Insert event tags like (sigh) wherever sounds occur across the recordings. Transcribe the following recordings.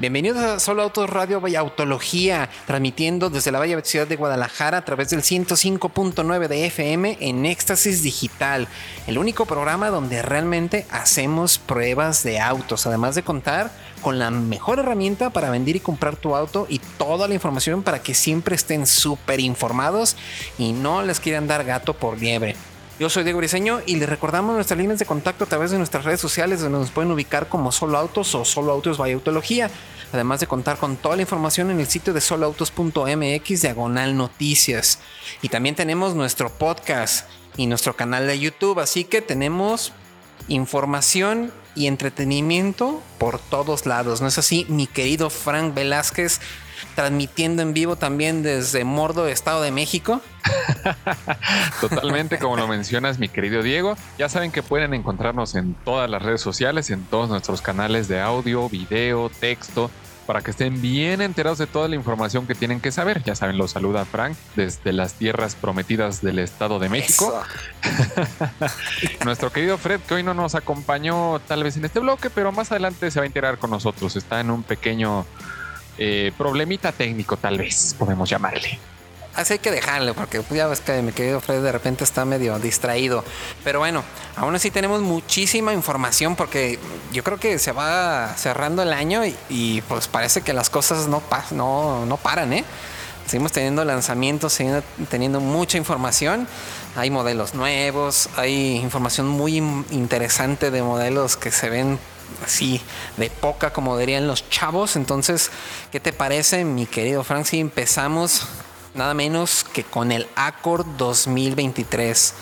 Bienvenidos a Solo Autos Radio y Autología, transmitiendo desde la Bella Ciudad de Guadalajara a través del 105.9 de FM en Éxtasis Digital, el único programa donde realmente hacemos pruebas de autos, además de contar con la mejor herramienta para vender y comprar tu auto y toda la información para que siempre estén súper informados y no les quieran dar gato por liebre. Yo soy Diego Briseño y les recordamos nuestras líneas de contacto a través de nuestras redes sociales donde nos pueden ubicar como Solo Autos o Solo Autos by Autología, además de contar con toda la información en el sitio de soloautos.mx diagonal noticias. Y también tenemos nuestro podcast y nuestro canal de YouTube, así que tenemos información y entretenimiento por todos lados. ¿No es así, mi querido Frank Velázquez? Transmitiendo en vivo también desde Mordo, Estado de México. (laughs) Totalmente, como lo mencionas, mi querido Diego. Ya saben que pueden encontrarnos en todas las redes sociales, en todos nuestros canales de audio, video, texto, para que estén bien enterados de toda la información que tienen que saber. Ya saben, los saluda Frank desde las tierras prometidas del Estado de México. (laughs) Nuestro querido Fred, que hoy no nos acompañó tal vez en este bloque, pero más adelante se va a enterar con nosotros. Está en un pequeño eh, problemita técnico, tal vez podemos llamarle. Así hay que dejarle, porque ya ves que mi querido Fred de repente está medio distraído. Pero bueno, aún así tenemos muchísima información porque yo creo que se va cerrando el año y, pues parece que las cosas no, no, no paran, ¿eh? Seguimos teniendo lanzamientos, seguimos teniendo mucha información. Hay modelos nuevos, hay información muy interesante de modelos que se ven así de poca, como dirían los chavos. Entonces, ¿qué te parece, mi querido Frank? Si empezamos nada menos que con el Accord 2023.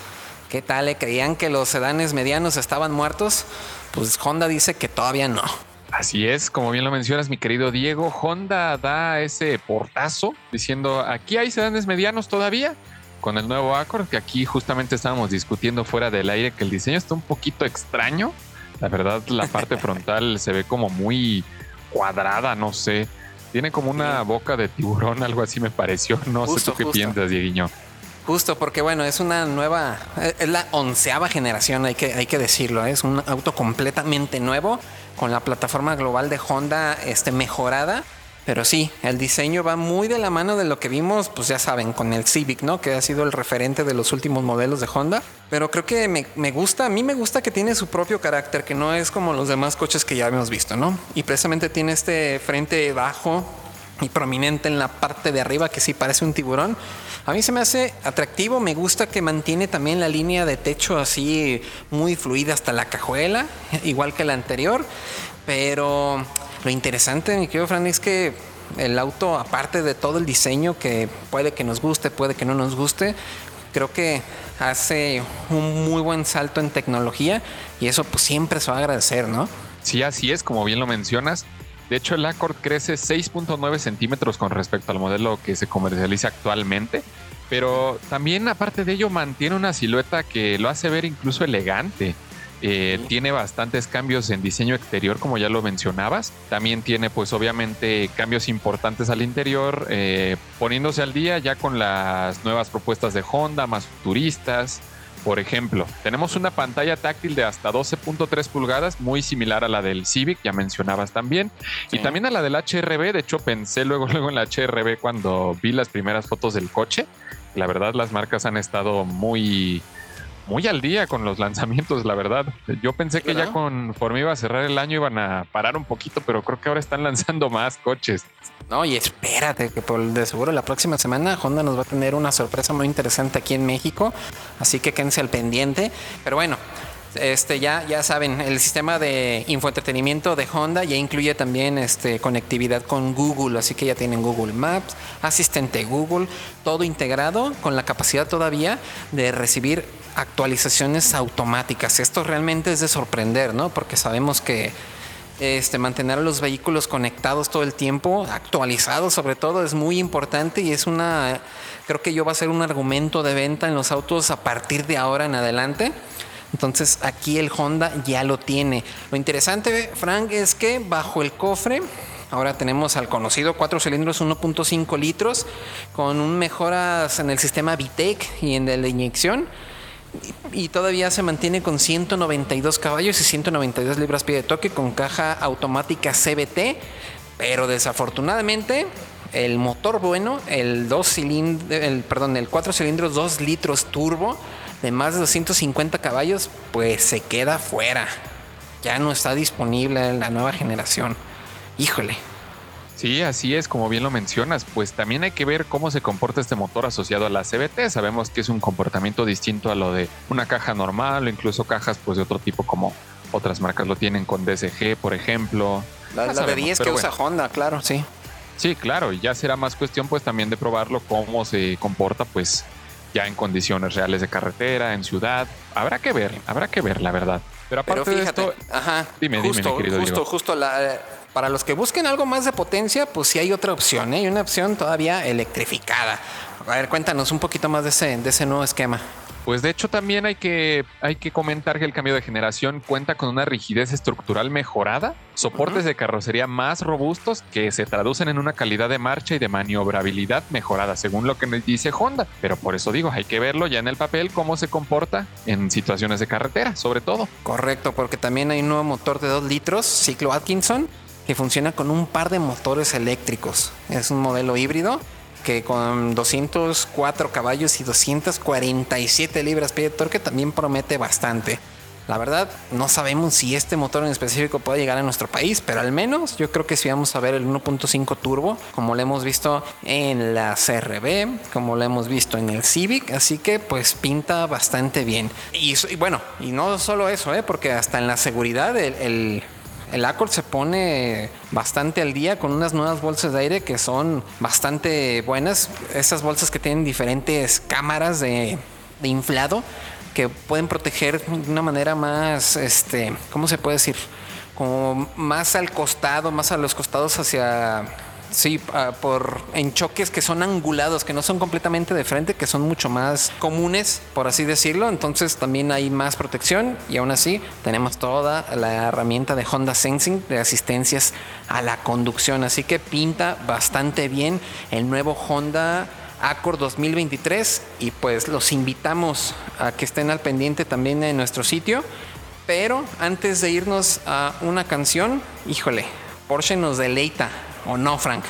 ¿Qué tal? ¿Le creían que los sedanes medianos estaban muertos? Pues Honda dice que todavía no. Así es, como bien lo mencionas, mi querido Diego, Honda da ese portazo diciendo, aquí hay sedanes medianos todavía con el nuevo Accord, que aquí justamente estábamos discutiendo fuera del aire que el diseño está un poquito extraño. La verdad, la parte (laughs) frontal se ve como muy cuadrada, no sé. Tiene como una boca de tiburón, algo así me pareció. No sé tú qué piensas, Dieguiño. Justo, porque bueno, es una nueva, es la onceava generación, hay que, hay que decirlo, ¿eh? es un auto completamente nuevo con la plataforma global de Honda este, mejorada pero sí, el diseño va muy de la mano de lo que vimos, pues ya saben, con el Civic, ¿no? Que ha sido el referente de los últimos modelos de Honda. Pero creo que me, gusta, a mí me gusta que tiene su propio carácter, que no es como los demás coches que ya hemos visto, ¿no? Y precisamente tiene este frente bajo y prominente en la parte de arriba que sí parece un tiburón. A mí se me hace atractivo, me gusta que mantiene también la línea de techo así muy fluida hasta la cajuela, igual que la anterior, pero lo interesante, mi querido Fran, es que el auto, aparte de todo el diseño que puede que nos guste, puede que no nos guste, creo que hace un muy buen salto en tecnología y eso pues siempre se va a agradecer, ¿no? Sí, así es, como bien lo mencionas. De hecho, el Accord crece 6.9 centímetros con respecto al modelo que se comercializa actualmente, pero también aparte de ello mantiene una silueta que lo hace ver incluso elegante. Eh, tiene bastantes cambios en diseño exterior, como ya lo mencionabas. También tiene, pues, obviamente, cambios importantes al interior, eh, poniéndose al día ya con las nuevas propuestas de Honda, más futuristas. Por ejemplo, tenemos una pantalla táctil de hasta 12.3 pulgadas, muy similar a la del Civic, ya mencionabas también, y también a la del HRB. De hecho, pensé luego, (laughs) luego en la HRB cuando vi las primeras fotos del coche. La verdad, las marcas han estado muy, muy al día con los lanzamientos, la verdad. Yo pensé que ya conforme iba a cerrar el año iban a parar un poquito, pero creo que ahora están (laughs) lanzando más coches. No, y espérate, que por de seguro la próxima semana Honda nos va a tener una sorpresa muy interesante aquí en México, así que quédense al pendiente. Pero bueno, este ya, ya saben, el sistema de infoentretenimiento de Honda ya incluye también este, conectividad con Google, así que ya tienen Google Maps, asistente Google, todo integrado con la capacidad todavía de recibir actualizaciones automáticas. Esto realmente es de sorprender, ¿no? Porque sabemos que este, mantener a los vehículos conectados todo el tiempo, actualizados sobre todo, es muy importante y es una, creo que yo va a ser un argumento de venta en los autos a partir de ahora en adelante. Entonces aquí el Honda ya lo tiene. Lo interesante, Frank, es que bajo el cofre Ahora tenemos al conocido 4 cilindros 1.5 litros con un mejoras en el sistema VTEC y en la inyección. Y todavía se mantiene con 192 caballos y 192 libras-pie de toque con caja automática CBT. Pero desafortunadamente el motor bueno, el 2 cilindros, el, perdón, el 4 cilindros 2 litros turbo de más de 250 caballos, pues se queda fuera. Ya no está disponible en la nueva generación. Híjole. Sí, así es, como bien lo mencionas, pues también hay que ver cómo se comporta este motor asociado a la CBT. Sabemos que es un comportamiento distinto a lo de una caja normal o incluso cajas pues de otro tipo como otras marcas lo tienen con DSG, por ejemplo. La, de 10 que usa Honda, claro, sí. Sí, claro, y ya será más cuestión pues también de probarlo cómo se comporta pues ya en condiciones reales de carretera, en ciudad. Habrá que ver, habrá que ver, la verdad. Pero aparte de esto, ajá, dime, dime, mi querido justo, justo la, para los que busquen algo más de potencia, pues sí hay otra opción, ¿eh? hay una opción todavía electrificada. A ver, cuéntanos un poquito más de ese, de ese nuevo esquema. Pues de hecho también hay que, hay que comentar que el cambio de generación cuenta con una rigidez estructural mejorada, soportes de carrocería más robustos que se traducen en una calidad de marcha y de maniobrabilidad mejorada, según lo que dice Honda. Pero por eso digo, hay que verlo ya en el papel cómo se comporta en situaciones de carretera, sobre todo. Correcto, porque también hay un nuevo motor de 2 litros, ciclo Atkinson, que funciona con un par de motores eléctricos. Es un modelo híbrido que con 204 caballos y 247 libras pie de torque también promete bastante. La verdad, no sabemos si este motor en específico puede llegar a nuestro país, pero al menos yo creo que si vamos a ver el 1.5 turbo, como lo hemos visto en la CRB, como lo hemos visto en el Civic, así que pues pinta bastante bien. Y, bueno, y no solo eso, ¿eh? porque hasta en la seguridad el Accord se pone bastante al día con unas nuevas bolsas de aire que son bastante buenas. Esas bolsas que tienen diferentes cámaras de, inflado que pueden proteger de una manera más, este, ¿cómo se puede decir? Como más al costado, más a los costados hacia Sí, ah, por en choques que son angulados, que no son completamente de frente, que son mucho más comunes, por así decirlo. Entonces también hay más protección y aún así tenemos toda la herramienta de Honda Sensing de asistencias a la conducción. Así que pinta bastante bien el nuevo Honda Accord 2023 y pues los invitamos a que estén al pendiente también en nuestro sitio. Pero antes de irnos a una canción, híjole, Porsche nos deleita ¿O no, Frank?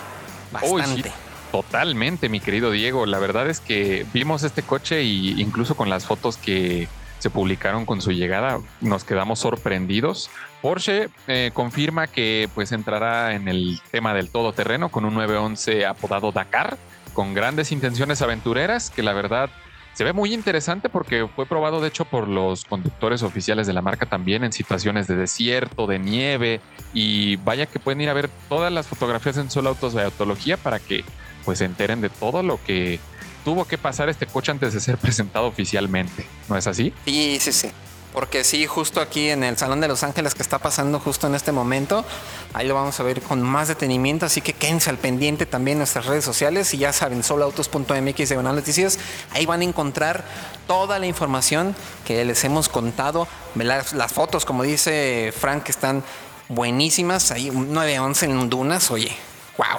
Bastante. totalmente, mi querido Diego. La verdad es que vimos este coche y incluso con las fotos que se publicaron con su llegada, nos quedamos sorprendidos. Porsche eh, confirma que pues entrará en el tema del todoterreno con un 911 apodado Dakar, con grandes intenciones aventureras que la verdad se ve muy interesante porque fue probado de hecho por los conductores oficiales de la marca también en situaciones de desierto, de nieve y vaya que pueden ir a ver todas las fotografías en Solo Autos de Autología para que pues se enteren de todo lo que tuvo que pasar este coche antes de ser (laughs) presentado oficialmente. ¿No es así? Sí, sí, sí. Porque sí, justo aquí en el Salón de Los Ángeles que está pasando justo en este momento, ahí lo vamos a ver con más detenimiento, así que quédense al pendiente también en nuestras redes sociales y ya saben, soloautos.mx de noticias, ahí van a encontrar toda la información que les hemos contado, las, las fotos, como dice Frank, están buenísimas, ahí 911 en Dunas, oye, wow.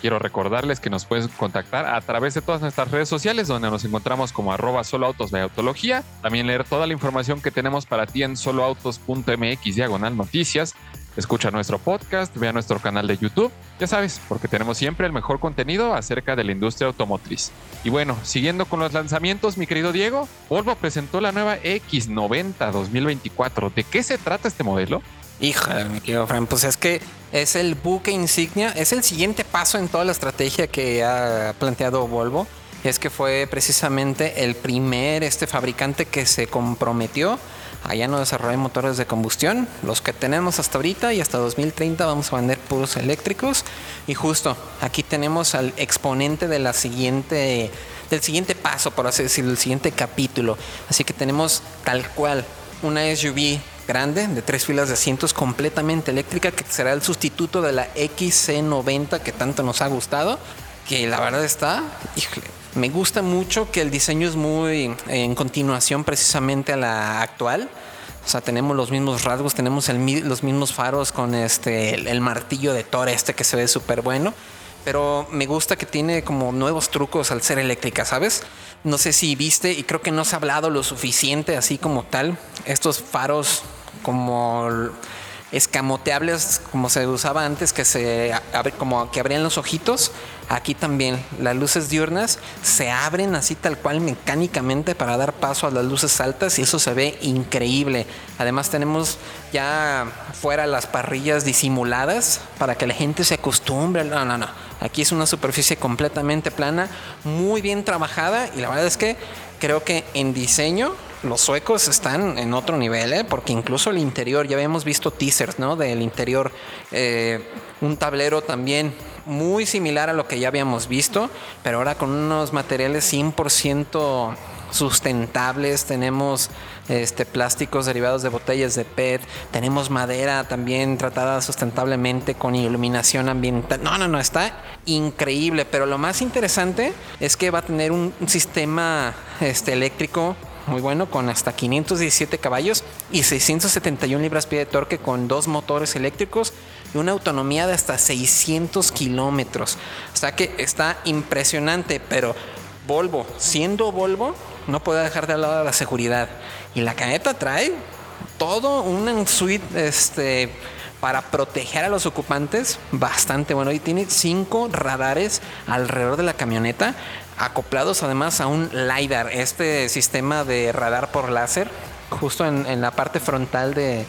Quiero recordarles que nos puedes contactar a través de todas nuestras redes sociales donde nos encontramos como arroba soloautos de autología. También leer toda la información que tenemos para ti en soloautos.mx diagonal noticias. Escucha nuestro podcast, vea nuestro canal de YouTube, ya sabes, porque tenemos siempre el mejor contenido acerca de la industria automotriz. Y bueno, siguiendo con los lanzamientos, mi querido Diego, Volvo presentó la nueva X90 2024. ¿De qué se trata este modelo? Híjole, mi querido Fran, pues es que es el buque insignia, es el siguiente paso en toda la estrategia que ha planteado Volvo. Es que fue precisamente el primer este fabricante que se comprometió a ya no desarrollar motores de combustión. Los que tenemos hasta ahorita y hasta 2030 vamos a vender puros eléctricos. Y justo aquí tenemos al exponente de la siguiente, del siguiente paso, por así decirlo, el siguiente capítulo. Así que tenemos tal cual una SUV grande de tres filas de asientos completamente eléctrica que será el sustituto de la XC90 que tanto nos ha gustado. Que la verdad está, me gusta mucho que el diseño es muy en continuación precisamente a la actual. O sea, tenemos los mismos rasgos, tenemos los mismos faros con este el, martillo de Thor este que se ve súper bueno. Pero me gusta que tiene como nuevos trucos al ser eléctrica, ¿sabes? No sé si viste y creo que no se ha hablado lo suficiente así como tal. Estos faros como escamoteables como se usaba antes, que se como que abrían los ojitos. Aquí también las luces diurnas se abren así tal cual mecánicamente para dar paso a las luces altas y eso se ve increíble. Además tenemos ya fuera las parrillas disimuladas para que la gente se acostumbre. No, no, no. Aquí es una superficie completamente plana, muy bien trabajada y la verdad es que creo que en diseño los suecos están en otro nivel, ¿eh? porque incluso el interior, ya habíamos visto teasers, ¿no? Del interior, eh, un tablero también muy similar a lo que ya habíamos visto, pero ahora con unos materiales 100% sustentables, tenemos este, plásticos derivados de botellas de PET, tenemos madera también tratada sustentablemente con iluminación ambiental. No, no, no, está increíble, pero lo más interesante es que va a tener un, sistema este, eléctrico muy bueno, con hasta 517 caballos y 671 libras-pie de torque con dos motores eléctricos y una autonomía de hasta 600 kilómetros. O sea que está impresionante, pero Volvo, siendo Volvo, no puede dejar de de la seguridad. Y la camioneta trae todo un suite este, para proteger a los ocupantes bastante bueno. Y tiene cinco radares alrededor de la camioneta acoplados además a un LiDAR, este sistema de radar por láser, justo en, la parte frontal de,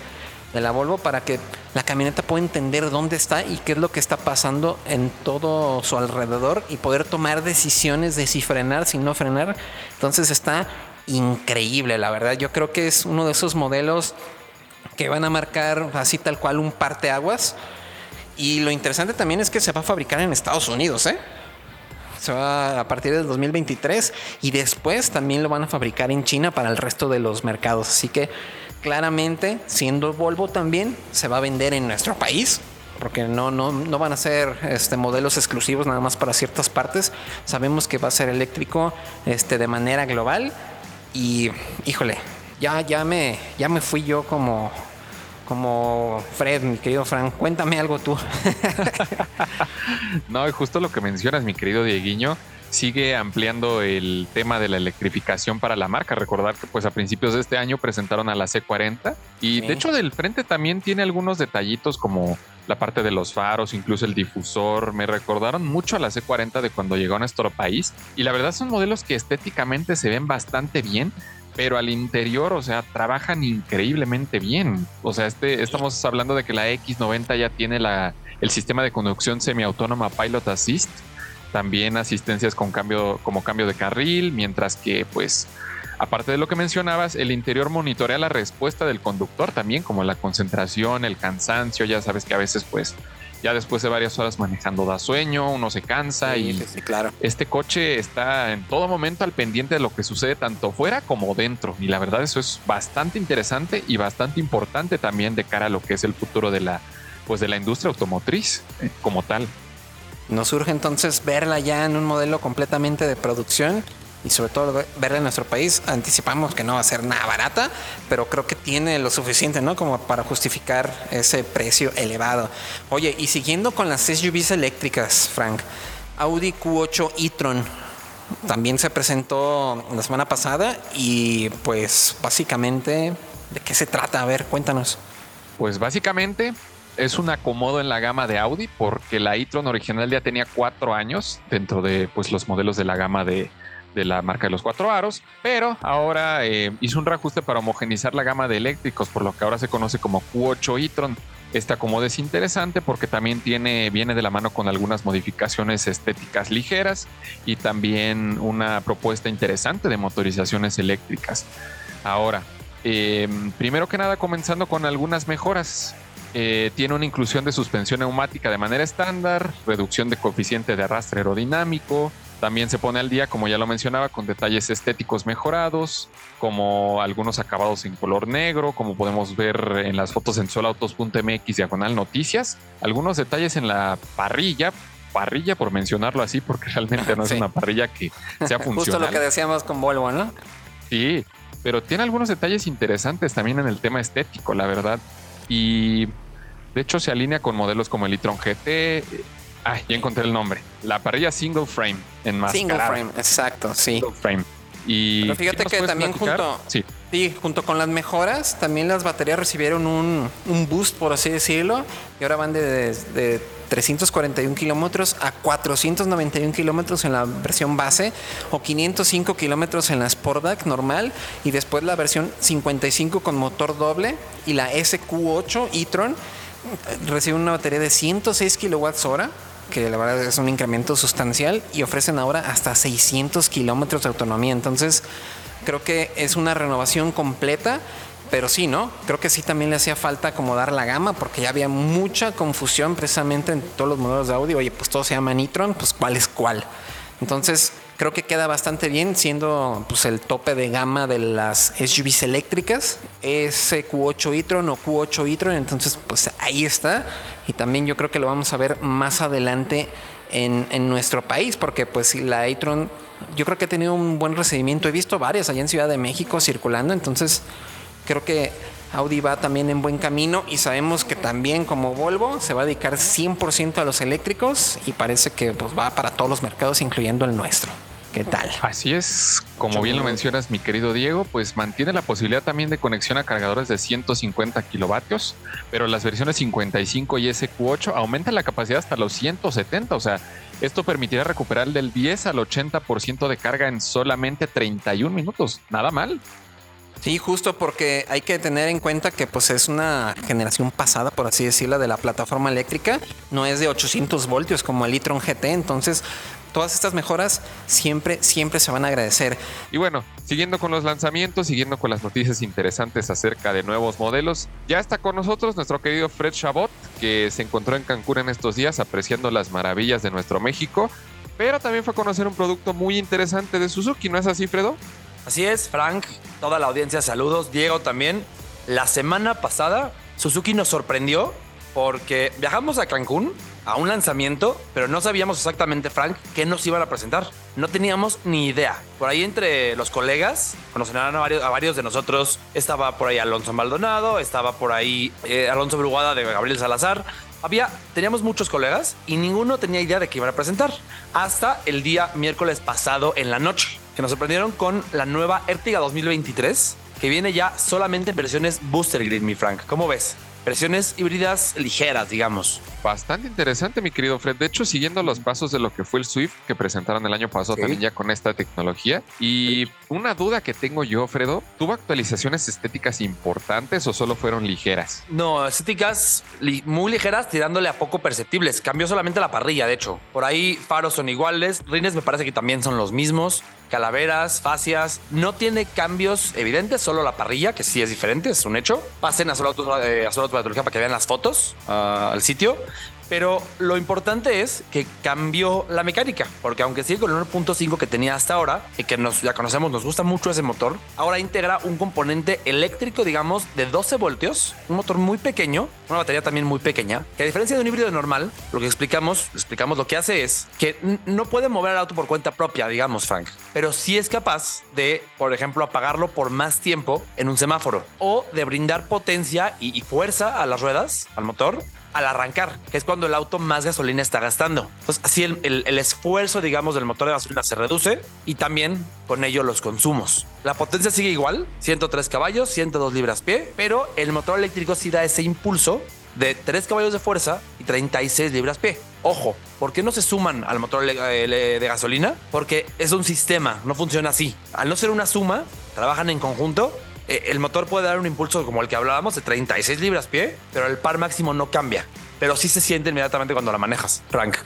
la Volvo para que la camioneta pueda entender dónde está y qué es lo que está pasando en todo su alrededor y poder tomar decisiones de si frenar, si no frenar. Entonces está increíble, la verdad. Yo creo que es uno de esos modelos que van a marcar así tal cual un parteaguas. Y lo interesante también es que se va a fabricar en Estados Unidos, ¿eh? Se va a partir del 2023 y después también lo van a fabricar en China para el resto de los mercados. Así que claramente, siendo Volvo también, se va a vender en nuestro país. Porque no, no, no van a ser este, modelos exclusivos nada más para ciertas partes. Sabemos que va a ser eléctrico este, de manera global. Y híjole, ya, ya, me, ya me fui yo como, como Fred, mi querido Frank. Cuéntame algo tú. (laughs) no, y justo lo que mencionas, mi querido Dieguiño, sigue ampliando el tema de la electrificación para la marca. Recordar que pues a principios de este año presentaron a la C40 y de hecho del frente también tiene algunos detallitos como la parte de los faros, incluso el difusor. Me recordaron mucho a la C40 de cuando llegó a nuestro país y la verdad son modelos que estéticamente se ven bastante bien pero al interior, o sea, trabajan increíblemente bien. O sea, este, estamos hablando de que la X90 ya tiene la, el sistema de conducción semiautónoma Pilot Assist, también asistencias con cambio, como cambio de carril, mientras que, pues, aparte de lo que mencionabas, el interior monitorea la respuesta del conductor también, como la concentración, el cansancio, ya sabes que a veces, pues, ya después de varias horas manejando da sueño, uno se cansa y claro. este coche está en todo momento al pendiente de lo que sucede tanto fuera como dentro. Y la verdad eso es bastante interesante y bastante importante también de cara a lo que es el futuro de la, pues de la industria automotriz como tal. Nos surge entonces verla ya en un modelo completamente de producción y sobre todo verla en nuestro país. Anticipamos que no va a ser nada barata, pero creo que tiene lo suficiente, ¿no? Como para justificar ese precio elevado. Oye, y siguiendo con las SUVs eléctricas, Frank, Audi Q8 e-tron también se presentó la semana pasada y pues básicamente, ¿de qué se trata? A ver, cuéntanos. Pues básicamente es un acomodo en la gama de Audi porque la e-tron original ya tenía cuatro años dentro de pues, los modelos de la gama de, de la marca de los cuatro aros, pero ahora eh, hizo un reajuste para homogenizar la gama de eléctricos, por lo que ahora se conoce como Q8 e-tron. Este acomodo es interesante porque también tiene, viene de la mano con algunas modificaciones estéticas ligeras y también una propuesta interesante de motorizaciones eléctricas. Ahora, em, primero que nada, comenzando con algunas mejoras. Eh, tiene una inclusión de suspensión neumática de manera estándar, reducción de coeficiente de arrastre aerodinámico, también se pone al día, como ya lo mencionaba, con detalles estéticos mejorados, como algunos acabados en color negro, como podemos ver en las fotos en solautos.mx diagonal noticias. Algunos detalles en la parrilla, parrilla por mencionarlo así, porque (laughs) realmente no es una parrilla que sea funcional. (laughs) Justo lo que decíamos con Volvo, ¿no? Sí, pero tiene algunos detalles interesantes también en el tema estético, la verdad. Y de hecho se alinea con modelos como el e-tron GT. Ah, ya encontré el nombre. La parrilla single frame en más. Single frame, exacto, sí. Single frame. Y Pero fíjate que también junto, sí. sí, junto con las mejoras, también las baterías recibieron un, un boost, por así decirlo, y ahora van de, de 341 kilómetros a 491 kilómetros en la versión base o 505 kilómetros en la Sportback normal y después la versión 55 con motor doble y la SQ8 e-tron recibe una batería de 106 kilowatts hora que la verdad es un incremento sustancial y ofrecen ahora hasta 600 kilómetros de autonomía. Entonces, creo que es una renovación completa. Pero sí, ¿no? Creo que sí también le hacía falta acomodar la gama porque ya había mucha confusión precisamente en todos los modelos de audio. Oye, pues todo se llama Nitron, pues cuál es cuál. Entonces, creo que queda bastante bien siendo pues el tope de gama de las SUVs eléctricas, ese Q8 e-tron o Q8 e-tron, entonces pues ahí está. Y también yo creo que lo vamos a ver más adelante en, en nuestro país porque pues la e-tron yo creo que ha tenido un buen recibimiento, he visto varias allá en Ciudad de México circulando, entonces creo que Audi va también en buen camino y sabemos que también como Volvo se va a dedicar 100% a los eléctricos y parece que pues, va para todos los mercados incluyendo el nuestro. ¿Qué tal? Así es, como bien lo mencionas, mi querido Diego, pues mantiene la posibilidad también de conexión a cargadores de 150 kilovatios, pero las versiones 55 y SQ8 aumentan la capacidad hasta los 170, o sea, esto permitirá recuperar del 10 al 80% de carga en solamente 31 minutos. Nada mal. Sí, justo porque hay que tener en cuenta que pues es una generación pasada, por así decirlo, de la plataforma eléctrica. No es de 800 voltios como el e-tron GT, entonces todas estas mejoras siempre, siempre se van a agradecer. Y bueno, siguiendo con los lanzamientos, siguiendo con las noticias interesantes acerca de nuevos modelos, ya está con nosotros nuestro querido Fred Chabot, que se encontró en Cancún en estos días apreciando las maravillas de nuestro México, pero también fue a conocer un producto muy interesante de Suzuki, ¿no es así, Fredo? Así es, Frank, toda la audiencia, saludos. Diego también. La semana pasada, Suzuki nos sorprendió porque viajamos a Cancún a un lanzamiento, pero no sabíamos exactamente, Frank, qué nos iban a presentar. No teníamos ni idea. Por ahí entre los colegas, conocerán a varios, de nosotros, estaba por ahí Alonso Maldonado, estaba por ahí eh, Alonso Brugada de Gabriel Salazar. Había, teníamos muchos colegas y ninguno tenía idea de qué iban a presentar. Hasta el día miércoles pasado en la noche que nos sorprendieron con la nueva Ertiga 2023, que viene ya solamente en versiones Booster Grid, mi Frank. ¿Cómo ves? Versiones híbridas ligeras, digamos. Bastante interesante, mi querido Fred. De hecho, siguiendo los pasos de lo que fue el Swift que presentaron el año pasado Sí. también ya con esta tecnología. Y una duda que tengo yo, Fredo, ¿tuvo actualizaciones estéticas importantes o solo fueron ligeras? No, estéticas li- muy ligeras, tirándole a poco perceptibles. Cambió solamente la parrilla, de hecho. Por ahí faros son iguales, rines me parece que también son los mismos. Calaveras, fascias, no tiene cambios evidentes, solo la parrilla, que sí es diferente, es un hecho. Pasen a solo eh, a solo para que vean las fotos ah, al sitio. Pero lo importante es que cambió la mecánica, porque aunque sigue con el 1.5 que tenía hasta ahora, y que nos, ya conocemos, nos gusta mucho ese motor, ahora integra un componente eléctrico, digamos, de 12 voltios, un motor muy pequeño, una batería también muy pequeña, que a diferencia de un híbrido normal, lo que explicamos, explicamos lo que hace es que no puede mover el auto por cuenta propia, digamos, Frank, pero sí es capaz de, por ejemplo, apagarlo por más tiempo en un semáforo, o de brindar potencia y- y fuerza a las ruedas, al motor, al arrancar, que es cuando el auto más gasolina está gastando. Así el, el- el esfuerzo, digamos, del motor de gasolina se reduce y también con ello los consumos. La potencia sigue igual, 103 caballos, 102 libras pie, pero el motor eléctrico sí da ese impulso de 3 caballos de fuerza y 36 libras pie. Ojo, ¿por qué no se suman al motor de gasolina? Porque es un sistema, no funciona así. Al no ser una suma, trabajan en conjunto el motor puede dar un impulso como el que hablábamos de 36 libras pie, pero el par máximo no cambia. Pero sí se siente inmediatamente cuando la manejas, Frank.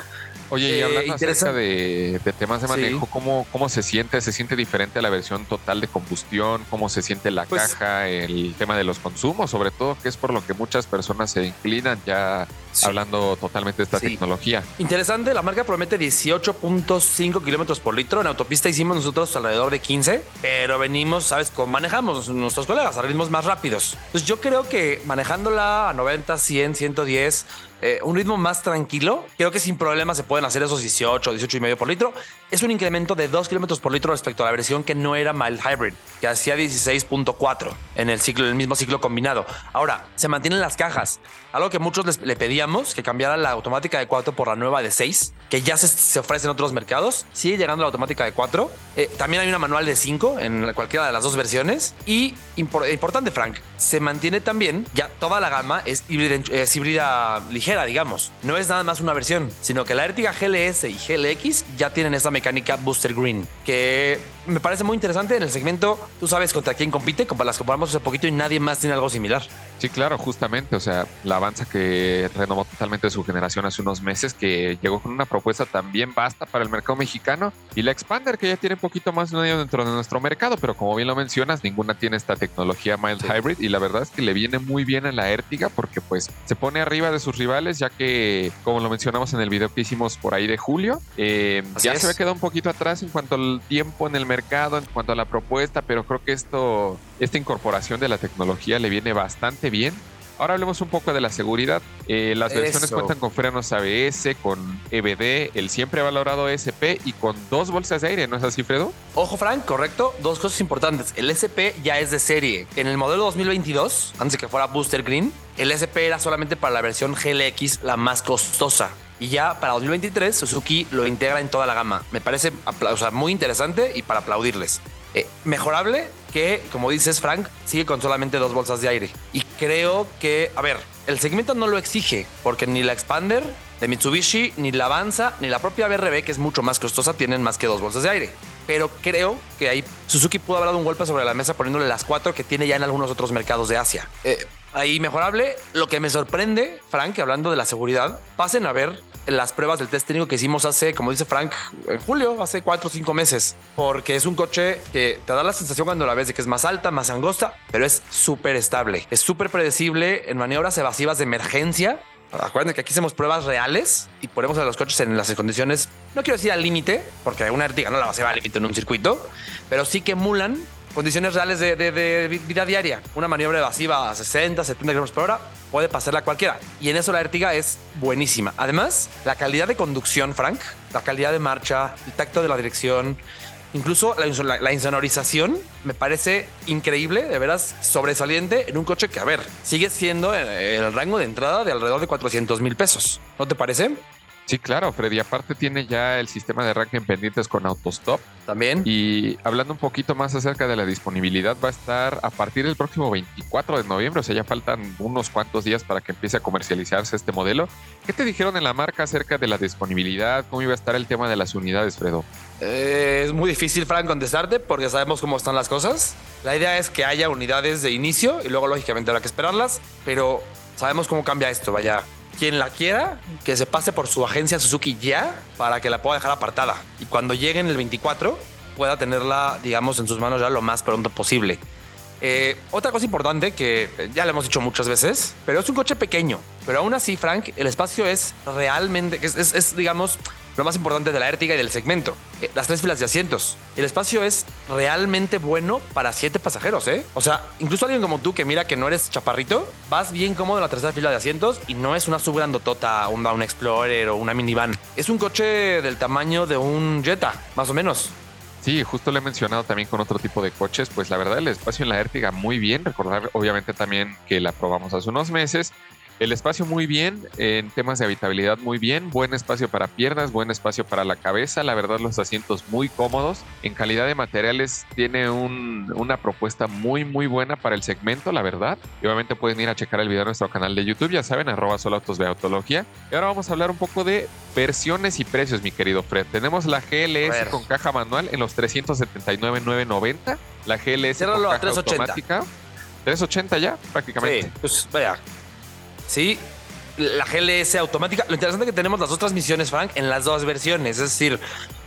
Oye, y Eh, hablando acerca de, de temas de Sí. manejo, ¿cómo, ¿cómo se siente? ¿Se siente diferente a la versión total de combustión? ¿Cómo se siente la Pues- caja? El tema de los consumos, sobre todo, que es por lo que muchas personas se inclinan ya Sí. hablando totalmente de esta Sí. tecnología. Interesante, la marca promete 18.5 kilómetros por litro. En autopista hicimos nosotros alrededor de 15, pero venimos, ¿sabes? Cómo manejamos nuestros colegas a ritmos más rápidos. Pues yo creo que manejándola a 90, 100, 110, eh, un ritmo más tranquilo. Creo que sin problema se pueden hacer esos 18, 18 y medio por litro. Es un incremento de 2 kilómetros por litro respecto a la versión que no era mild hybrid, que hacía 16.4 en el ciclo, el mismo ciclo combinado. Ahora, se mantienen las cajas. Algo que muchos les, le pedíamos, que cambiara la automática de 4 por la nueva de 6, que ya se, se ofrece en otros mercados. Sigue llegando la automática de 4. Eh, también hay una manual de 5 en cualquiera de las dos versiones. Y impor- importante, Frank, se mantiene también, ya toda la gama es híbrida, es híbrida ligera, digamos. No es nada más una versión, sino que la Ertiga GLS y GLX ya tienen esa mecánica Booster Green, que me parece muy interesante en el segmento. Tú sabes contra quién compite, como las comparamos hace poquito y nadie más tiene algo similar. Sí, claro, justamente. O sea, la Avanza que renovó totalmente su generación hace unos meses, que llegó con una propuesta también vasta para el mercado mexicano. Y la Expander, que ya tiene un poquito más de un año dentro de nuestro mercado, pero como bien lo mencionas, ninguna tiene esta tecnología mild Sí. hybrid. Y la verdad es que le viene muy bien a la Ertiga porque, pues, se pone arriba de sus rivales, ya que, como lo mencionamos en el video que hicimos por ahí de julio, eh, ya es. se ve quedado un poquito atrás en cuanto al tiempo en el mercado, en cuanto a la propuesta, pero creo que esto, esta incorporación de la tecnología le viene bastante bien. Ahora hablemos un poco de la seguridad. Eh, las versiones cuentan con frenos ABS, con EBD, el siempre valorado SP y con dos bolsas de aire, ¿no es así, Fredo? Ojo, Frank, correcto. Dos cosas importantes. El SP ya es de serie. En el modelo 2022, antes de que fuera Booster Green, el SP era solamente para la versión GLX, la más costosa. Y ya para 2023, Suzuki lo integra en toda la gama. Me parece o sea, muy interesante y para aplaudirles. Eh, mejorable que, como dices, Frank, sigue con solamente dos bolsas de aire. Y creo que, a ver, el segmento no lo exige, porque ni la Expander de Mitsubishi, ni la Avanza, ni la propia BRB, que es mucho más costosa, tienen más que dos bolsas de aire. Pero creo que ahí Suzuki pudo haber dado un golpe sobre la mesa poniéndole las cuatro que tiene ya en algunos otros mercados de Asia. Eh, ahí mejorable. Lo que me sorprende, Frank, hablando de la seguridad, pasen a ver las pruebas del test técnico que hicimos hace, como dice Frank, en julio, hace cuatro o cinco meses. Porque es un coche que te da la sensación cuando la ves de que es más alta, más angosta, pero es súper estable. Es súper predecible en maniobras evasivas de emergencia. Acuérdense que aquí hacemos pruebas reales y ponemos a los coches en las condiciones, no quiero decir al límite, porque una Ertiga no la va a hacer al límite en un circuito, pero sí que emulan condiciones reales de, vida diaria. Una maniobra evasiva a 60, 70 kilómetros por hora puede pasarla cualquiera. Y en eso la Ertiga es buenísima. Además, la calidad de conducción, Frank, la calidad de marcha, el tacto de la dirección, Incluso la, la- insonorización me parece increíble, de veras sobresaliente en un coche que, a ver, sigue siendo eh, el rango de entrada de alrededor de 400 mil pesos. ¿No te parece? Sí, claro, Freddy. Aparte tiene ya el sistema de arranque en pendientes con autostop. También. Y hablando un poquito más acerca de la disponibilidad, va a estar a partir del próximo 24 de noviembre, o sea, ya faltan unos cuantos días para que empiece a comercializarse este modelo. ¿Qué te dijeron en la marca acerca de la disponibilidad? ¿Cómo iba a estar el tema de las unidades, Fredo? Eh, es muy difícil, Frank, contestarte porque sabemos cómo están las cosas. La idea es que haya unidades de inicio y luego, lógicamente, habrá que esperarlas, pero sabemos cómo cambia esto. Vaya, quien la quiera, que se pase por su agencia Suzuki ya para que la pueda dejar apartada. Y cuando llegue en el 24, pueda tenerla, digamos, en sus manos ya lo más pronto posible. Eh, otra cosa importante que eh, ya le hemos dicho muchas veces, pero es un coche pequeño. Pero aún así, Frank, el espacio es realmente, es, es- es, digamos, lo más importante de la Ertiga y del segmento. Eh, las tres filas de asientos. El espacio es realmente bueno para siete pasajeros, ¿eh? O sea, incluso alguien como tú que mira que no eres chaparrito, vas bien cómodo en la tercera fila de asientos y no es una subgrandotota, un, un Explorer o una minivan. Es un coche del tamaño de un Jetta, más o menos. Sí, justo lo he mencionado también con otro tipo de coches, pues la verdad el espacio en la Ertiga muy bien, recordar obviamente también que la probamos hace unos meses, el espacio muy bien, en temas de habitabilidad muy bien, buen espacio para piernas, buen espacio para la cabeza, la verdad los asientos muy cómodos, en calidad de materiales tiene un- una propuesta muy muy buena para el segmento, la verdad, y obviamente pueden ir a checar el video en nuestro canal de YouTube, ya saben, arroba solo autos de autología, y ahora vamos a hablar un poco de versiones y precios, mi querido Fred, tenemos la GLS con caja manual en los 379,990. La GLS Ciérralo con caja 380. automática. 380 ya, prácticamente. Sí, pues vaya. Sí, la GLS automática. Lo interesante es que tenemos las dos transmisiones, Frank, en las dos versiones. Es decir,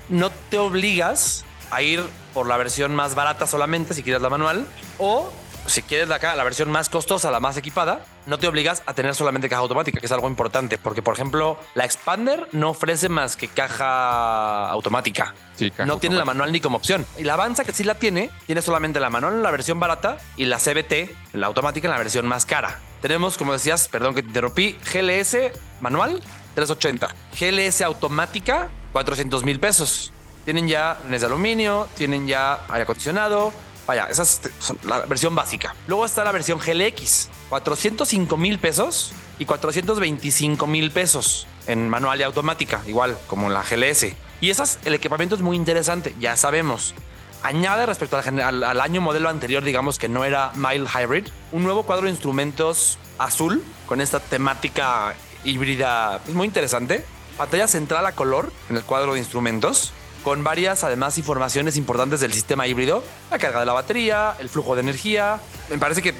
no te obligas a ir por la versión más barata solamente si quieres la manual o si quieres la, la versión más costosa, la más equipada, no te obligas a tener solamente caja automática, que es algo importante, porque por ejemplo, la Expander no ofrece más que caja automática. Sí, caja no tiene la automática. manual ni como opción. Y la Avanza, que sí la tiene, tiene solamente la manual en la versión barata y la CBT, la automática, en la versión más cara. Tenemos, como decías, perdón que te interrumpí, GLS manual, 380. GLS automática, 400 mil pesos. Tienen ya de aluminio, tienen ya aire acondicionado. Vaya, esa es la versión básica. Luego está la versión GLX, 405 mil pesos y 425 mil pesos en manual y automática, igual como la GLS. Y esas, el equipamiento es muy interesante, ya sabemos. Añade respecto al, año modelo anterior, digamos que no era mild hybrid, un nuevo cuadro de instrumentos azul con esta temática híbrida es muy interesante. Pantalla central a color en el cuadro de instrumentos, con varias además informaciones importantes del sistema híbrido, la carga de la batería, el flujo de energía. Me parece que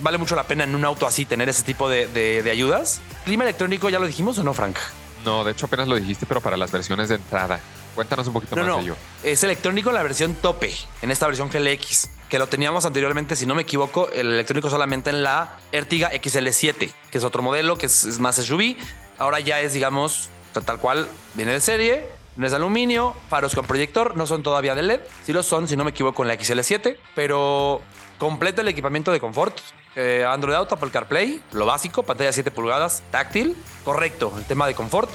vale mucho la pena en un auto así tener ese tipo de, de ayudas. Clima electrónico, ¿ya lo dijimos o no, Frank? No, de hecho apenas lo dijiste, pero para las versiones de entrada. Cuéntanos un poquito más de ello. Es electrónico la versión tope, en esta versión GLX, que lo teníamos anteriormente, si no me equivoco, el electrónico solamente en la Ertiga XL7, que es otro modelo, que es, más SUV. Ahora ya es, digamos, tal cual, viene de serie, no es de aluminio, faros con proyector, no son todavía de LED. Sí lo son, si no me equivoco, en la XL7, pero completa el equipamiento de confort. Eh, Android Auto, Apple CarPlay, lo básico, pantalla 7 pulgadas, táctil, correcto, el tema de confort.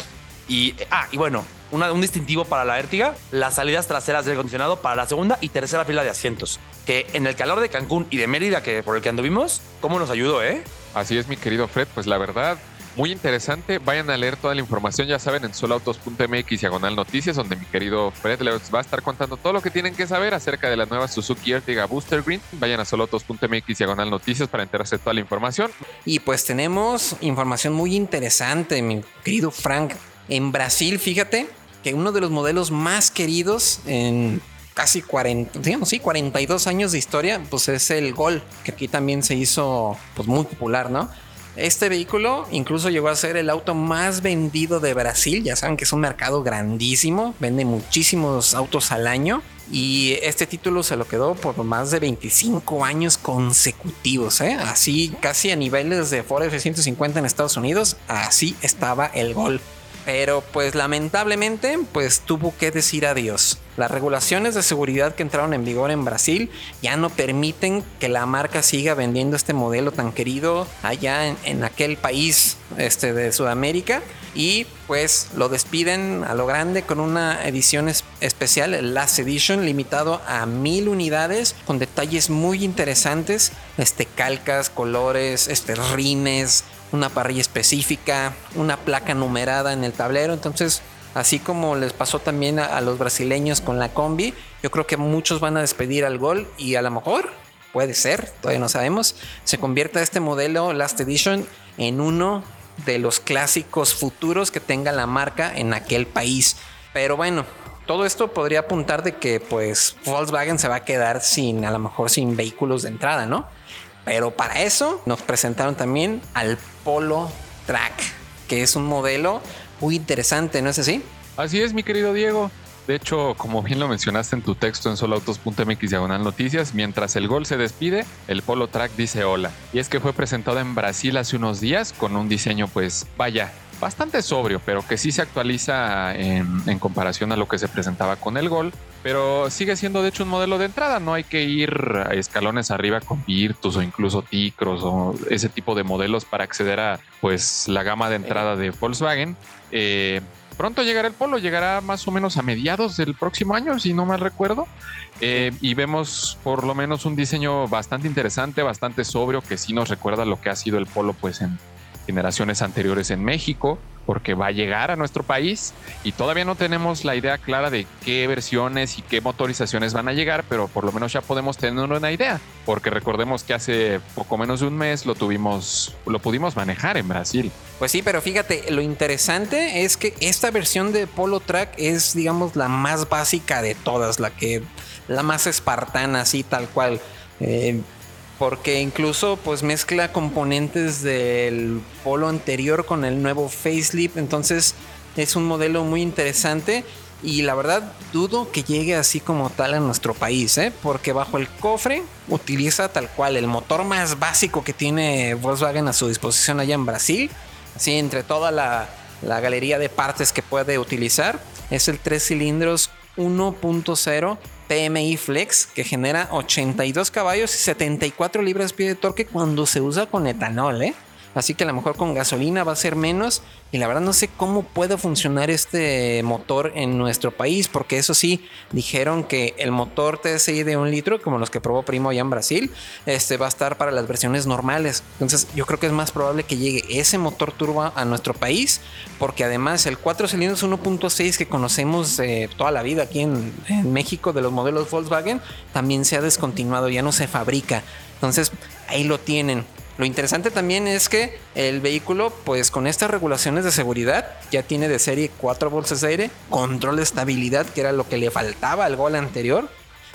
Y, ah, y bueno, un distintivo para la Ertiga, las salidas traseras del acondicionado para la segunda y tercera fila de asientos. Que en el calor de Cancún y de Mérida, que por el que anduvimos, ¿cómo nos ayudó, eh? Así es, mi querido Fred. Pues la verdad, muy interesante. Vayan a leer toda la información, ya saben, en solautos.mx diagonal noticias, donde mi querido Fred les va a estar contando todo lo que tienen que saber acerca de la nueva Suzuki Ertiga Booster Green. Vayan a solautos.mx diagonal noticias para enterarse de toda la información. Y pues tenemos información muy interesante, mi querido Frank. En Brasil, fíjate que uno de los modelos más queridos en casi 40, digamos, sí, 42 años de historia, pues es el Gol, que aquí también se hizo pues muy popular, ¿no? Este vehículo incluso llegó a ser el auto más vendido de Brasil. Ya saben que es un mercado grandísimo, vende muchísimos autos al año. Y este título se lo quedó por más de 25 años consecutivos, ¿eh? así casi a niveles de Ford F-150 en Estados Unidos, así estaba el Gol pero pues lamentablemente pues tuvo que decir adiós. Las regulaciones de seguridad que entraron en vigor en Brasil ya no permiten que la marca siga vendiendo este modelo tan querido allá en, aquel país este, de Sudamérica y pues lo despiden a lo grande con una edición especial, Last Edition, limitado a mil unidades con detalles muy interesantes, este calcas, colores, este rines, una parrilla específica, una placa numerada en el tablero. Entonces, así como les pasó también a, los brasileños con la combi, yo creo que muchos van a despedir al gol y a lo mejor, puede ser, todavía no sabemos, se convierta este modelo Last Edition en uno de los clásicos futuros que tenga la marca en aquel país. Pero bueno, todo esto podría apuntar de que pues Volkswagen se va a quedar sin, a lo mejor sin vehículos de entrada, ¿no? Pero para eso nos presentaron también al Polo Track, que es un modelo muy interesante, ¿no es así? Así es, mi querido Diego. De hecho, como bien lo mencionaste en tu texto en solautos.mx diagonal noticias, mientras el gol se despide, el Polo Track dice hola. Y es que fue presentado en Brasil hace unos días con un diseño, pues vaya, bastante sobrio, pero que sí se actualiza en, comparación a lo que se presentaba con el Gol. Pero sigue siendo de hecho un modelo de entrada, no hay que ir a escalones arriba con Virtus o incluso Ticros o ese tipo de modelos para acceder a pues la gama de entrada de Volkswagen. Eh, pronto llegará el Polo, llegará más o menos a mediados del próximo año, si no mal recuerdo. Eh, y vemos por lo menos un diseño bastante interesante, bastante sobrio, que sí nos recuerda lo que ha sido el Polo pues en, generaciones anteriores en México, porque va a llegar a nuestro país y todavía no tenemos la idea clara de qué versiones y qué motorizaciones van a llegar, pero por lo menos ya podemos tener una idea, porque recordemos que hace poco menos de un mes lo tuvimos, lo pudimos manejar en Brasil. Pues sí, pero fíjate, lo interesante es que esta versión de Polo Track es, digamos, la más básica de todas, la que, la más espartana, así tal cual. Eh, porque incluso pues mezcla componentes del polo anterior con el nuevo facelift, entonces es un modelo muy interesante y la verdad dudo que llegue así como tal a nuestro país, ¿eh? porque bajo el cofre utiliza tal cual el motor más básico que tiene Volkswagen a su disposición allá en Brasil, así entre toda la, la galería de partes que puede utilizar, es el 3 cilindros 1.0 PMI Flex que genera 82 caballos y 74 libras pie de torque cuando se usa con etanol, ¿eh? Así que a lo mejor con gasolina va a ser menos. Y la verdad no sé cómo puede funcionar este motor en nuestro país, porque eso sí, dijeron que el motor TSI de un litro, como los que probó Primo allá en Brasil, este va a estar para las versiones normales. Entonces yo creo que es más probable que llegue ese motor turbo a nuestro país, porque además el 4 cilindros 1.6 que conocemos toda la vida aquí en, en México de los modelos Volkswagen, también se ha descontinuado, ya no se fabrica. Entonces ahí lo tienen. Lo interesante también es que el vehículo, pues con estas regulaciones de seguridad, ya tiene de serie 4 bolsas de aire, control de estabilidad, que era lo que le faltaba al gol anterior.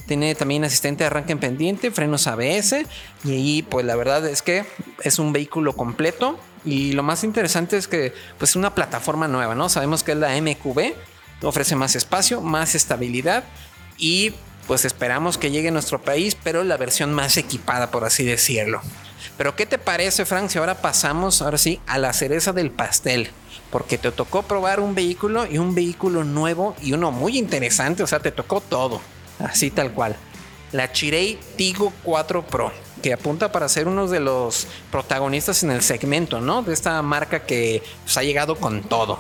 Tiene también asistente de arranque en pendiente, frenos ABS. Y ahí, pues la verdad es que es un vehículo completo. Y lo más interesante es que, pues, es una plataforma nueva, ¿no? Sabemos que es la MQB, ofrece más espacio, más estabilidad. Y pues esperamos que llegue a nuestro país, pero la versión más equipada, por así decirlo. Pero ¿qué te parece, Frank, si ahora pasamos, ahora sí, a la cereza del pastel? Porque te tocó probar un vehículo y un vehículo nuevo y uno muy interesante, o sea, te tocó todo, así tal cual. La Chirei Tigo 4 Pro, que apunta para ser uno de los protagonistas en el segmento, ¿no? De esta marca que pues, ha llegado con todo.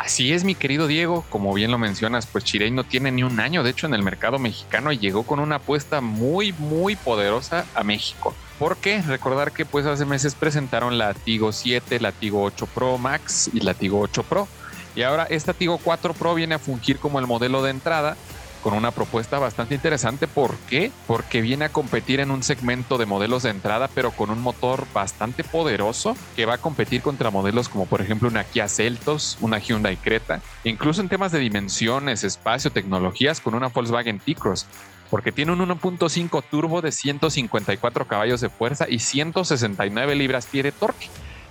Así es, mi querido Diego. Como bien lo mencionas, pues Chirey no tiene ni un año, de hecho, en el mercado mexicano y llegó con una apuesta muy, muy poderosa a México. ¿Por qué? Recordar que pues hace meses presentaron la Tigo 7, la Tigo 8 Pro Max y la Tigo 8 Pro. Y ahora esta Tigo 4 Pro viene a fungir como el modelo de entrada con una propuesta bastante interesante. ¿Por qué? Porque viene a competir en un segmento de modelos de entrada, pero con un motor bastante poderoso que va a competir contra modelos como por ejemplo una Kia Celtos, una Hyundai Creta, incluso en temas de dimensiones, espacio, tecnologías con una Volkswagen T-Cross porque tiene un 1.5 turbo de 154 caballos de fuerza y 169 libras-pie de torque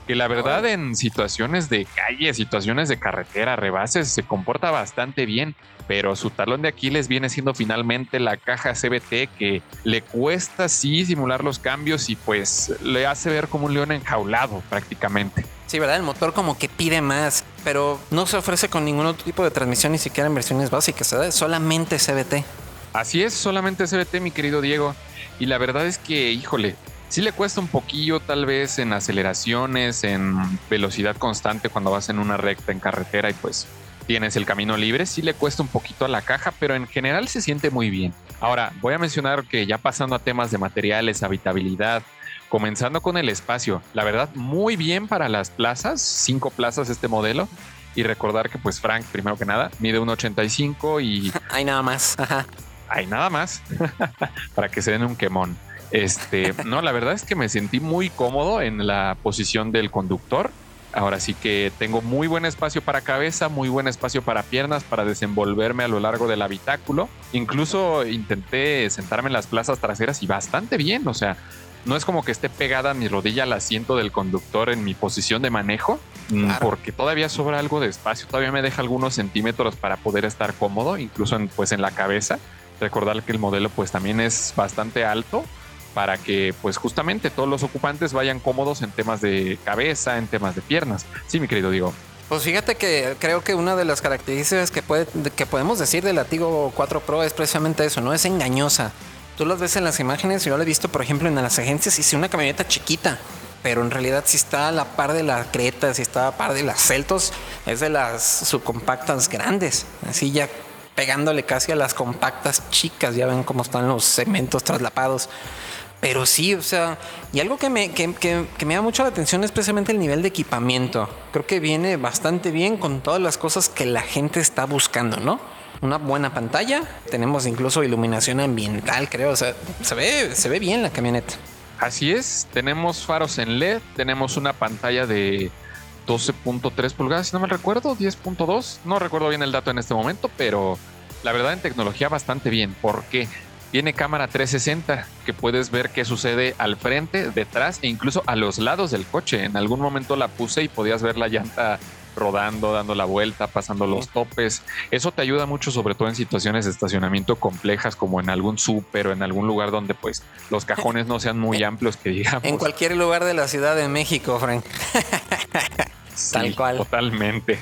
que la verdad en situaciones de calle, situaciones de carretera, rebases, se comporta bastante bien, pero su talón de Aquiles viene siendo finalmente la caja CBT que le cuesta sí simular los cambios y pues le hace ver como un león enjaulado prácticamente. Sí, ¿verdad? El motor como que pide más, pero no se ofrece con ningún otro tipo de transmisión, ni siquiera en versiones básicas, ¿verdad? Solamente CBT. Así es, solamente CBT, mi querido Diego. Y la verdad es que, híjole, sí le cuesta un poquillo tal vez en aceleraciones, en velocidad constante cuando vas en una recta en carretera y pues tienes el camino libre, sí le cuesta un poquito a la caja, pero en general se siente muy bien. Ahora, voy a mencionar que ya pasando a temas de materiales, habitabilidad, comenzando con el espacio, la verdad muy bien para las plazas, cinco plazas este modelo. Y recordar que pues Frank, primero que nada, mide 1,85 y... (laughs) Hay nada más. Hay nada más (laughs) para que se den un quemón. Este, no, la verdad es que me sentí muy cómodo en la posición del conductor. Ahora sí que tengo muy buen espacio para cabeza, muy buen espacio para piernas, para desenvolverme a lo largo del habitáculo. Incluso intenté sentarme en las plazas traseras y bastante bien. O sea, no es como que esté pegada mi rodilla al asiento del conductor en mi posición de manejo, mm, porque todavía sobra algo de espacio, todavía me deja algunos centímetros para poder estar cómodo, incluso en, pues en la cabeza. Recordar que el modelo pues también es bastante alto, para que pues justamente todos los ocupantes vayan cómodos en temas de cabeza, en temas de piernas. Sí, mi querido Diego. Pues fíjate que creo que una de las características que, puede, que podemos decir del Latigo 4 Pro es precisamente eso, ¿no? Es engañosa. Tú las ves en las imágenes, yo lo he visto, por ejemplo, en las agencias, si una camioneta chiquita, pero en realidad si está a la par de la Creta, si está a la par de las Celtos, es de las subcompactas grandes, así ya pegándole casi a las compactas chicas, ya ven cómo están los segmentos traslapados. Pero sí, o sea, y algo que me, que, que, me da mucho la atención es precisamente el nivel de equipamiento. Creo que viene bastante bien con todas las cosas que la gente está buscando, ¿no? Una buena pantalla, tenemos incluso iluminación ambiental, creo, o sea, se ve, se ve bien la camioneta. Así es, tenemos faros en LED, tenemos una pantalla de 12.3 pulgadas, si no me recuerdo, 10.2, no recuerdo bien el dato en este momento, pero la verdad en tecnología bastante bien. ¿Por qué? Tiene cámara 360 que puedes ver qué sucede al frente, detrás e incluso a los lados del coche. En algún momento la puse y podías ver la llanta rodando, dando la vuelta, pasando los topes. Eso te ayuda mucho, sobre todo en situaciones de estacionamiento complejas, como en algún súper o en algún lugar donde pues los cajones no sean muy (laughs) amplios, que digamos. En cualquier lugar de la Ciudad de México, Frank. (laughs) Tal cual. Totalmente.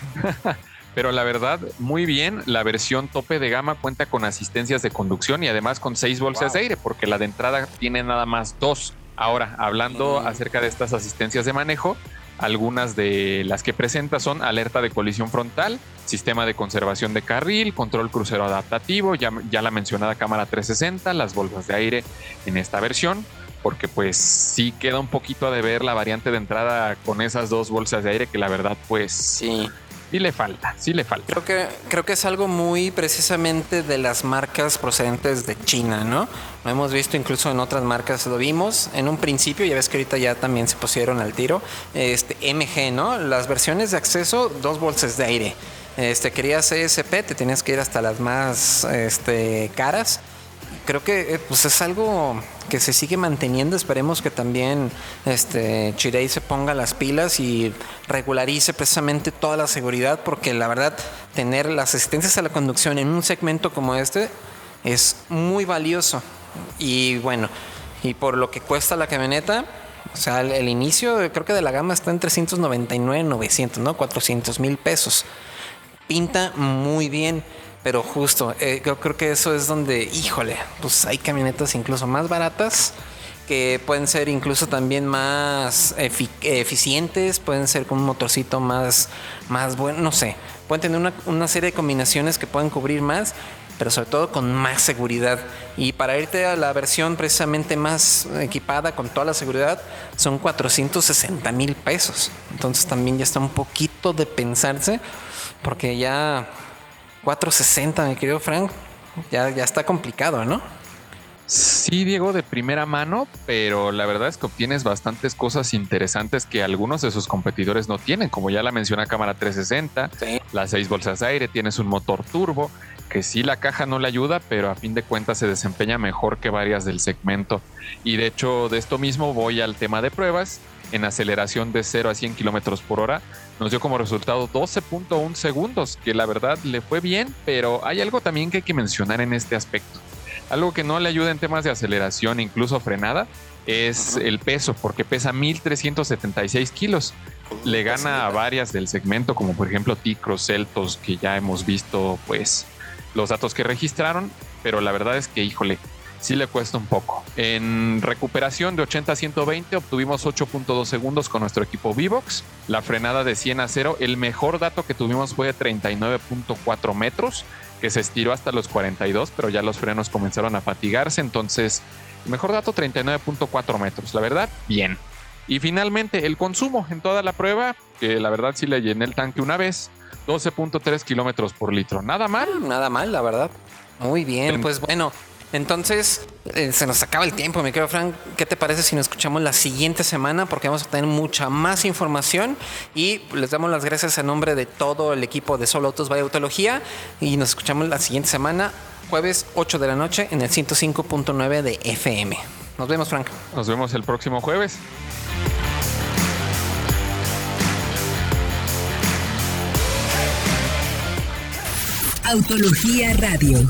Pero la verdad, muy bien, la versión tope de gama cuenta con asistencias de conducción y además con seis bolsas de aire, porque la de entrada tiene nada más dos. Ahora, hablando acerca de estas asistencias de manejo, algunas de las que presenta son alerta de colisión frontal, sistema de conservación de carril, control crucero adaptativo, ya, ya, la mencionada cámara 360, las bolsas de aire en esta versión, porque pues sí queda un poquito a deber la variante de entrada con esas dos bolsas de aire que la verdad pues sí. Sí le falta, sí le falta. Creo que, creo que es algo muy precisamente de las marcas procedentes de China, ¿no? Lo hemos visto incluso en otras marcas, lo vimos en un principio, ya ves que ahorita ya también se pusieron al tiro. Este MG, ¿no? Las versiones de acceso, dos bolsas de aire. Este, querías ESP, te tenías que ir hasta las más este, caras creo que eh, pues es algo que se sigue manteniendo. Esperemos que también este Chirei se ponga las pilas y regularice precisamente toda la seguridad, porque la verdad, tener las asistencias a la conducción en un segmento como este es muy valioso. Y bueno, y por lo que cuesta la camioneta, o sea, el, inicio creo que de la gama está en 399, 900, ¿no? 400 mil pesos. Pinta muy bien. Pero justo, eh, yo creo que eso es donde, híjole, pues hay camionetas incluso más baratas que pueden ser incluso también más eficientes, pueden ser con un motorcito más, más bueno, no sé, pueden tener una, una, serie de combinaciones que pueden cubrir más, pero sobre todo con más seguridad. Y para irte a la versión precisamente más equipada con toda la seguridad, son 460 mil pesos. Entonces también ya está un poquito de pensarse, porque ya 460, mi querido Frank. Ya, ya está complicado, ¿no? Sí, Diego, de primera mano, pero la verdad es que obtienes bastantes cosas interesantes que algunos de sus competidores no tienen, como ya la menciona cámara 360, las seis bolsas de aire, tienes un motor turbo, que sí la caja no le ayuda, pero a fin de cuentas se desempeña mejor que varias del segmento. Y de hecho, de esto mismo voy al tema de pruebas en aceleración de 0 a 100 kilómetros por hora, nos dio como resultado 12.1 segundos, que la verdad le fue bien, pero hay algo también que hay que mencionar en este aspecto. Algo que no le ayuda en temas de aceleración, incluso frenada, es el peso, porque pesa 1376 kilos. Le gana a varias del segmento, como por ejemplo Ticros, Celtos, que ya hemos visto, pues, los datos que registraron, pero la verdad es que, híjole, sí le cuesta un poco. En recuperación de 80 a 120 obtuvimos 8.2 segundos con nuestro equipo Vivox. La frenada de 100 a 0, el mejor dato que tuvimos fue de 39.4 metros, que se estiró hasta los 42, pero ya los frenos comenzaron a fatigarse, entonces mejor dato 39.4 metros. La verdad, bien. Y finalmente el consumo en toda la prueba, que la verdad sí le llené el tanque una vez, 12.3 kilómetros por litro. Nada mal. Nada mal, la verdad. Muy bien, pues bueno, entonces, eh, se nos acaba el tiempo, mi querido Frank. ¿Qué te parece si nos escuchamos la siguiente semana? Porque vamos a tener mucha más información y les damos las gracias en nombre de todo el equipo de Solo Autos by Autología y nos escuchamos la siguiente semana, jueves 8 de la noche en el 105.9 de FM. Nos vemos, Frank. Nos vemos el próximo jueves. Autología Radio